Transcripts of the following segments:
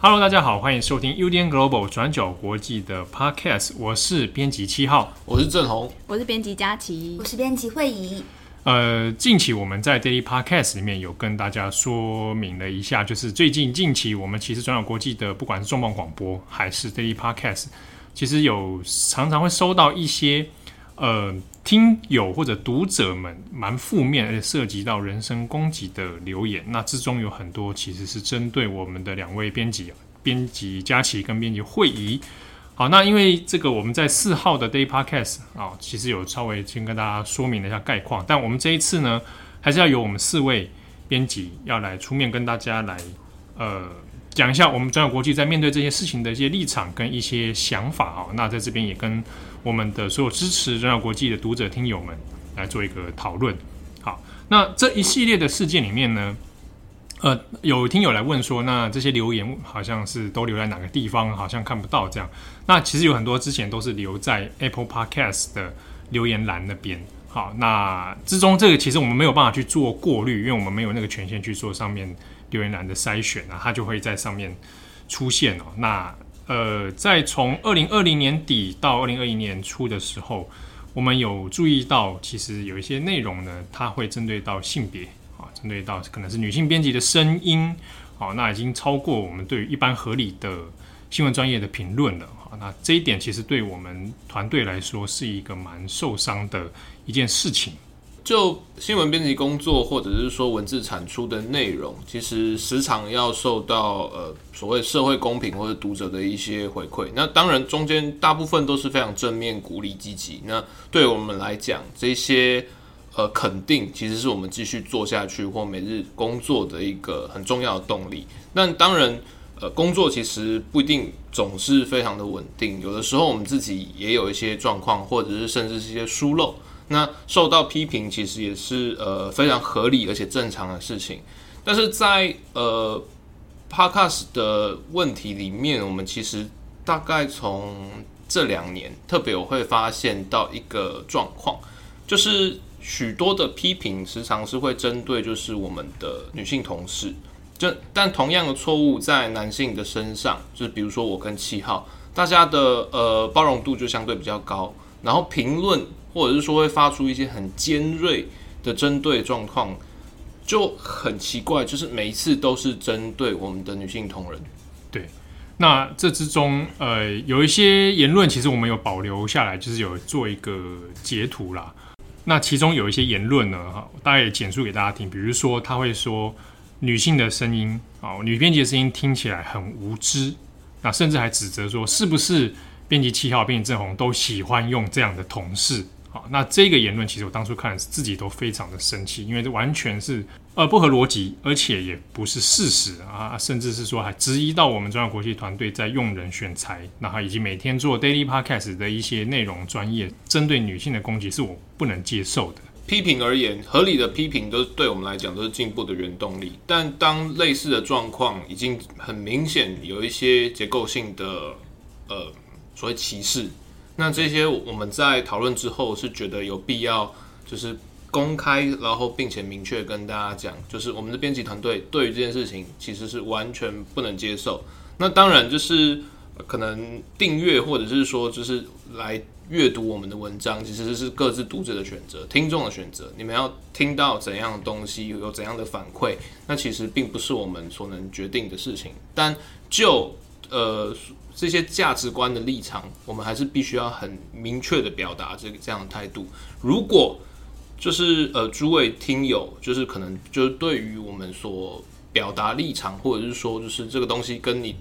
Hello，大家好，欢迎收听 UDN Global 转角国际的 Podcast，我是编辑七号，我是郑红，我是编辑佳琪，我是编辑慧仪。呃，近期我们在 Daily Podcast 里面有跟大家说明了一下，就是最近近期我们其实转角国际的不管是重磅广播还是 Daily Podcast，其实有常常会收到一些呃。听友或者读者们蛮负面，而且涉及到人身攻击的留言，那之中有很多其实是针对我们的两位编辑，编辑佳琪跟编辑慧仪。好，那因为这个我们在四号的 Day Podcast 啊，其实有稍微先跟大家说明了一下概况，但我们这一次呢，还是要由我们四位编辑要来出面跟大家来呃讲一下我们转角国际在面对这些事情的一些立场跟一些想法啊。那在这边也跟。我们的所有支持转角国际的读者听友们来做一个讨论。好，那这一系列的事件里面呢，呃，有听友来问说，那这些留言好像是都留在哪个地方？好像看不到这样。那其实有很多之前都是留在 Apple Podcast 的留言栏那边。好，那之中这个其实我们没有办法去做过滤，因为我们没有那个权限去做上面留言栏的筛选啊，它就会在上面出现哦。那呃，在从二零二零年底到二零二一年初的时候，我们有注意到，其实有一些内容呢，它会针对到性别啊，针对到可能是女性编辑的声音，好，那已经超过我们对于一般合理的新闻专业的评论了，好，那这一点其实对我们团队来说是一个蛮受伤的一件事情。就新闻编辑工作，或者是说文字产出的内容，其实时常要受到呃所谓社会公平或者读者的一些回馈。那当然中间大部分都是非常正面、鼓励、积极。那对我们来讲，这些呃肯定其实是我们继续做下去或每日工作的一个很重要的动力。那当然，呃，工作其实不一定总是非常的稳定，有的时候我们自己也有一些状况，或者是甚至是一些疏漏。那受到批评其实也是呃非常合理而且正常的事情，但是在呃 Podcast 的问题里面，我们其实大概从这两年特别我会发现到一个状况，就是许多的批评时常是会针对就是我们的女性同事，就但同样的错误在男性的身上，就是比如说我跟七号，大家的呃包容度就相对比较高，然后评论。或者是说会发出一些很尖锐的针对状况，就很奇怪，就是每一次都是针对我们的女性同仁。对，那这之中，呃，有一些言论其实我们有保留下来，就是有做一个截图啦。那其中有一些言论呢，哈，大概也简述给大家听。比如说，他会说女性的声音啊，女编辑的声音听起来很无知，那甚至还指责说，是不是编辑七号、编辑郑红都喜欢用这样的同事？好，那这个言论其实我当初看自己都非常的生气，因为这完全是呃不合逻辑，而且也不是事实啊，甚至是说还质疑到我们中央国际团队在用人选材，然后以及每天做 daily podcast 的一些内容专业，针对女性的攻击是我不能接受的。批评而言，合理的批评都是对我们来讲都是进步的原动力，但当类似的状况已经很明显有一些结构性的呃所谓歧视。那这些我们在讨论之后是觉得有必要，就是公开，然后并且明确跟大家讲，就是我们的编辑团队对于这件事情其实是完全不能接受。那当然就是可能订阅或者是说就是来阅读我们的文章，其实是各自读者的选择、听众的选择。你们要听到怎样的东西，有怎样的反馈，那其实并不是我们所能决定的事情。但就呃。这些价值观的立场，我们还是必须要很明确的表达这个这样的态度。如果就是呃诸位听友，就是可能就是对于我们所表达立场，或者是说就是这个东西跟你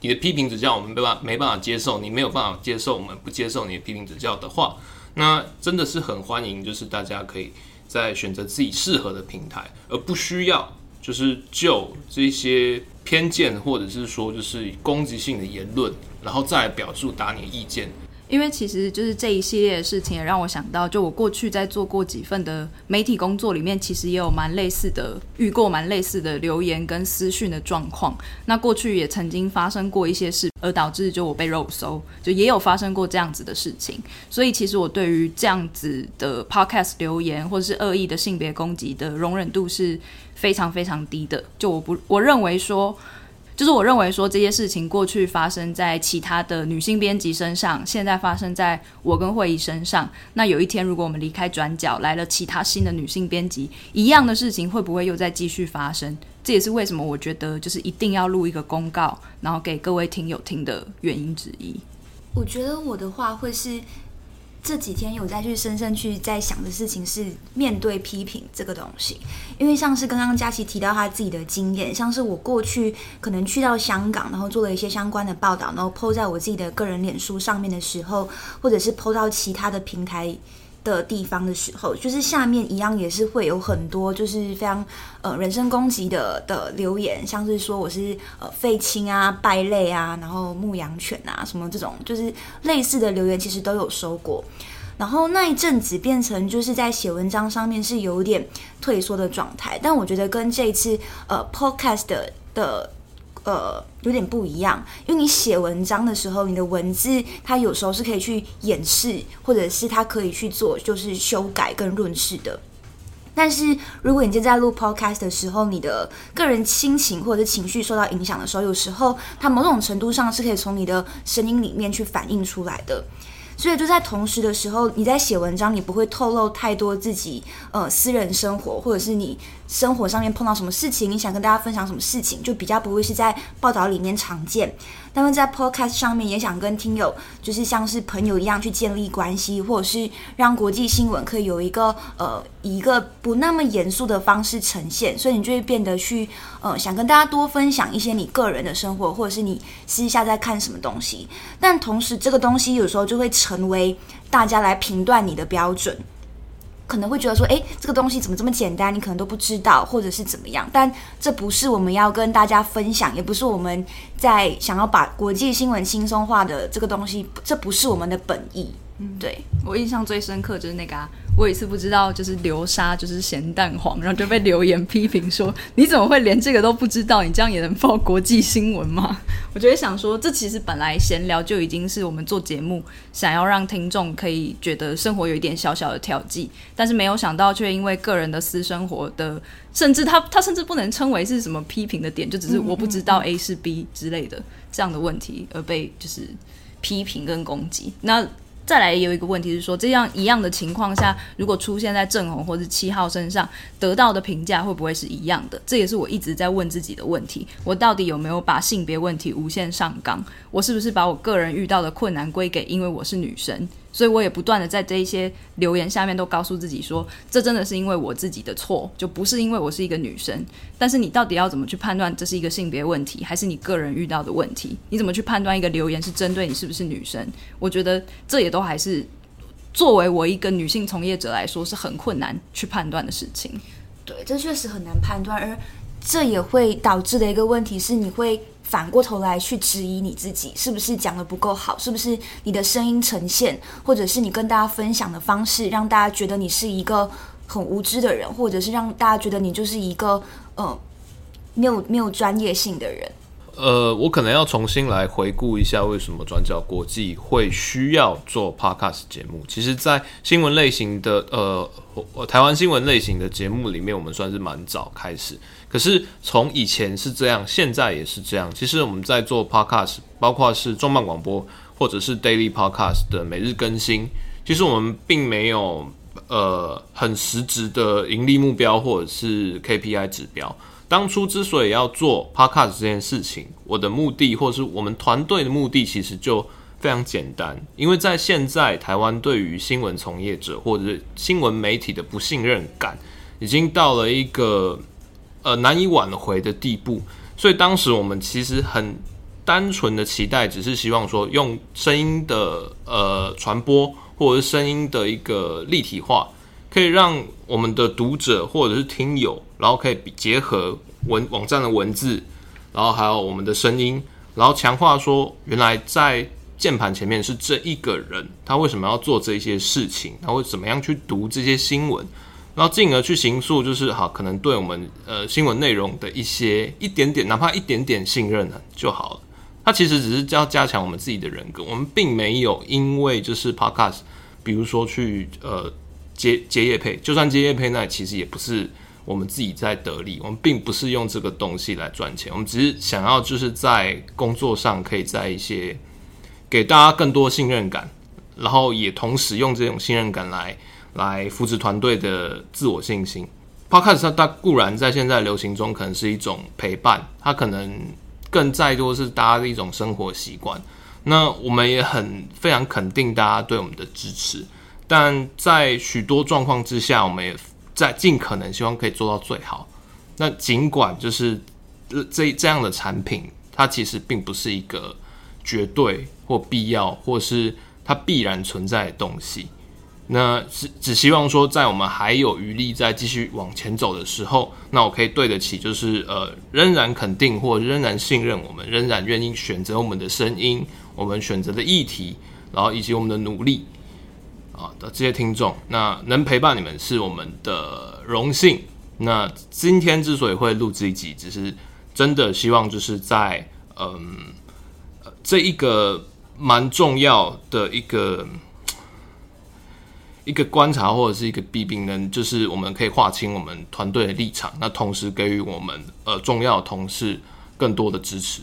你的批评指教，我们没办法没办法接受，你没有办法接受，我们不接受你的批评指教的话，那真的是很欢迎，就是大家可以在选择自己适合的平台，而不需要就是就这些。偏见，或者是说就是攻击性的言论，然后再表述打你的意见。因为其实就是这一系列的事情，也让我想到，就我过去在做过几份的媒体工作里面，其实也有蛮类似的遇过蛮类似的留言跟私讯的状况。那过去也曾经发生过一些事，而导致就我被肉搜，就也有发生过这样子的事情。所以其实我对于这样子的 podcast 留言或者是恶意的性别攻击的容忍度是非常非常低的。就我不我认为说。就是我认为说这些事情过去发生在其他的女性编辑身上，现在发生在我跟慧仪身上。那有一天如果我们离开转角，来了其他新的女性编辑，一样的事情会不会又再继续发生？这也是为什么我觉得就是一定要录一个公告，然后给各位听友听的原因之一。我觉得我的话会是。这几天有再去深深去在想的事情是面对批评这个东西，因为像是刚刚佳琪提到他自己的经验，像是我过去可能去到香港，然后做了一些相关的报道，然后 po 在我自己的个人脸书上面的时候，或者是 po 到其他的平台的地方的时候，就是下面一样也是会有很多就是非常呃人身攻击的的留言，像是说我是呃废青啊、败类啊，然后牧羊犬啊什么这种，就是类似的留言其实都有收过。然后那一阵子变成就是在写文章上面是有点退缩的状态，但我觉得跟这一次呃 podcast 的。呃，有点不一样，因为你写文章的时候，你的文字它有时候是可以去掩饰，或者是它可以去做就是修改跟润饰的。但是如果你今天在录 podcast 的时候，你的个人心情或者情绪受到影响的时候，有时候它某种程度上是可以从你的声音里面去反映出来的。所以就在同时的时候，你在写文章，你不会透露太多自己呃私人生活，或者是你生活上面碰到什么事情，你想跟大家分享什么事情，就比较不会是在报道里面常见。但是在 Podcast 上面也想跟听友，就是像是朋友一样去建立关系，或者是让国际新闻可以有一个呃一个不那么严肃的方式呈现，所以你就会变得去呃想跟大家多分享一些你个人的生活，或者是你私下在看什么东西。但同时这个东西有时候就会成为大家来评断你的标准。可能会觉得说，诶，这个东西怎么这么简单？你可能都不知道，或者是怎么样？但这不是我们要跟大家分享，也不是我们在想要把国际新闻轻松化的这个东西，这不是我们的本意。嗯，对，我印象最深刻就是那个啊。我有一次不知道，就是流沙就是咸蛋黄，然后就被留言批评说：“你怎么会连这个都不知道？你这样也能报国际新闻吗？” 我就会想说，这其实本来闲聊就已经是我们做节目想要让听众可以觉得生活有一点小小的调剂，但是没有想到却因为个人的私生活的，甚至他他甚至不能称为是什么批评的点，就只是我不知道 A 是 B 之类的这样的问题而被就是批评跟攻击。那再来有一个问题是说，这样一样的情况下，如果出现在正红或者七号身上，得到的评价会不会是一样的？这也是我一直在问自己的问题。我到底有没有把性别问题无限上纲？我是不是把我个人遇到的困难归给因为我是女生？所以我也不断的在这一些留言下面都告诉自己说，这真的是因为我自己的错，就不是因为我是一个女生。但是你到底要怎么去判断这是一个性别问题，还是你个人遇到的问题？你怎么去判断一个留言是针对你是不是女生？我觉得这也都还是作为我一个女性从业者来说是很困难去判断的事情。对，这确实很难判断，而这也会导致的一个问题是你会。反过头来去质疑你自己，是不是讲的不够好？是不是你的声音呈现，或者是你跟大家分享的方式，让大家觉得你是一个很无知的人，或者是让大家觉得你就是一个呃没有没有专业性的人？呃，我可能要重新来回顾一下，为什么转角国际会需要做 Podcast 节目。其实，在新闻类型的呃台湾新闻类型的节目里面，我们算是蛮早开始。可是从以前是这样，现在也是这样。其实我们在做 podcast，包括是重磅广播或者是 daily podcast 的每日更新，其实我们并没有呃很实质的盈利目标或者是 KPI 指标。当初之所以要做 podcast 这件事情，我的目的或者是我们团队的目的，其实就非常简单，因为在现在台湾对于新闻从业者或者是新闻媒体的不信任感，已经到了一个。呃，难以挽回的地步，所以当时我们其实很单纯的期待，只是希望说用声音的呃传播，或者是声音的一个立体化，可以让我们的读者或者是听友，然后可以结合文网站的文字，然后还有我们的声音，然后强化说，原来在键盘前面是这一个人，他为什么要做这些事情，他会怎么样去读这些新闻。然后进而去形塑，就是好，可能对我们呃新闻内容的一些一点点，哪怕一点点信任呢就好了。它其实只是要加强我们自己的人格，我们并没有因为就是 podcast，比如说去呃接接业配，就算接业配，那其实也不是我们自己在得利，我们并不是用这个东西来赚钱，我们只是想要就是在工作上可以在一些给大家更多信任感，然后也同时用这种信任感来来扶持团队的自我信心。Podcast 它固然在现在流行中可能是一种陪伴，它可能更再多是大家的一种生活习惯。那我们也很非常肯定大家对我们的支持，但在许多状况之下，我们也在尽可能希望可以做到最好。那尽管就是这这样的产品，它其实并不是一个绝对或必要，或是它必然存在的东西。那只只希望说，在我们还有余力再继续往前走的时候，那我可以对得起，就是呃，仍然肯定或仍然信任我们，仍然愿意选择我们的声音，我们选择的议题，然后以及我们的努力啊的这些听众，那能陪伴你们是我们的荣幸。那今天之所以会录这一集，只是真的希望就是在嗯、这一个蛮重要的一个。一个观察或者是一个弊病呢，就是我们可以划清我们团队的立场，那同时给予我们呃重要的同事更多的支持。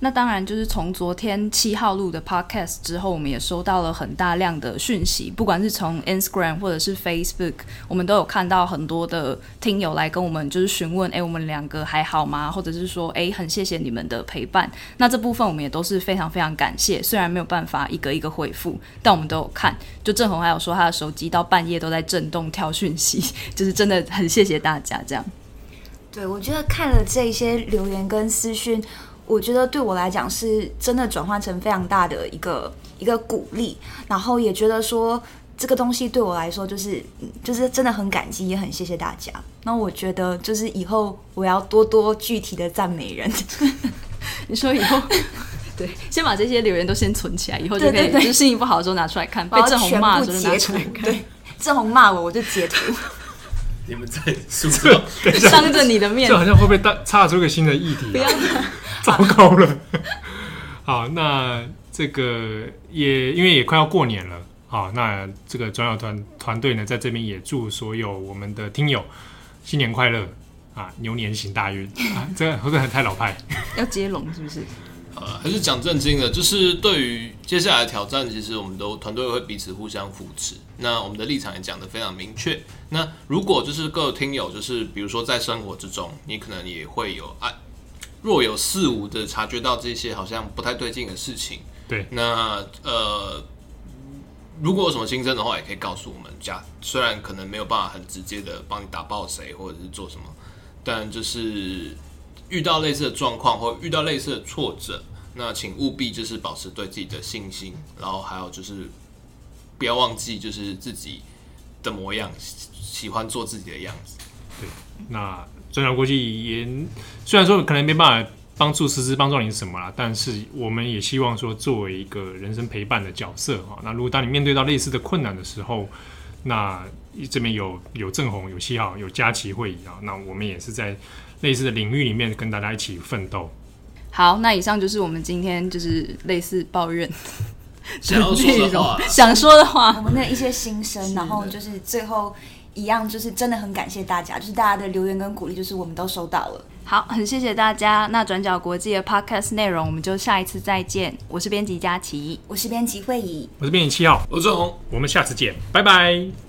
那当然，就是从昨天七号录的 podcast 之后，我们也收到了很大量的讯息，不管是从 Instagram 或者是 Facebook，我们都有看到很多的听友来跟我们就是询问，哎，我们两个还好吗？或者是说，哎，很谢谢你们的陪伴。那这部分我们也都是非常非常感谢，虽然没有办法一个一个回复，但我们都有看。就郑红还有说他的手机到半夜都在震动跳讯息，就是真的很谢谢大家这样。对，我觉得看了这些留言跟私讯。我觉得对我来讲是真的转换成非常大的一个一个鼓励，然后也觉得说这个东西对我来说就是就是真的很感激，也很谢谢大家。那我觉得就是以后我要多多具体的赞美人。你说以后 对，先把这些留言都先存起来，以后就可以就是心情不好的时候拿出来看，被郑红骂的时候拿出来看。对，郑红骂我我就截图。你们在宿舍当着你的面，这好像会不会大岔出一个新的议题？啊？不要。糟糕了，好，那这个也因为也快要过年了，好，那这个转角团团队呢，在这边也祝所有我们的听友新年快乐啊，牛年行大运啊，这个会不会太老派？要接龙是不是？呃，还是讲正经的，就是对于接下来的挑战，其实我们都团队会彼此互相扶持。那我们的立场也讲得非常明确。那如果就是各位听友，就是比如说在生活之中，你可能也会有爱。若有似无的察觉到这些好像不太对劲的事情，对，那呃，如果有什么新增的话，也可以告诉我们家。虽然可能没有办法很直接的帮你打爆谁或者是做什么，但就是遇到类似的状况或遇到类似的挫折，那请务必就是保持对自己的信心，然后还有就是不要忘记就是自己的模样，喜欢做自己的样子。对，那。转角国际也虽然说可能没办法帮助实质帮助你什么啦，但是我们也希望说作为一个人生陪伴的角色哈。那如果当你面对到类似的困难的时候，那这边有有正红、有七号、有佳琪会议啊，那我们也是在类似的领域里面跟大家一起奋斗。好，那以上就是我们今天就是类似抱怨想要说的话，想说的话，我们的一些心声，然后就是最后。一样，就是真的很感谢大家，就是大家的留言跟鼓励，就是我们都收到了。好，很谢谢大家。那转角国际的 Podcast 内容，我们就下一次再见。我是编辑佳琪，我是编辑慧仪，我是编辑七号，我是红，我们下次见，拜拜。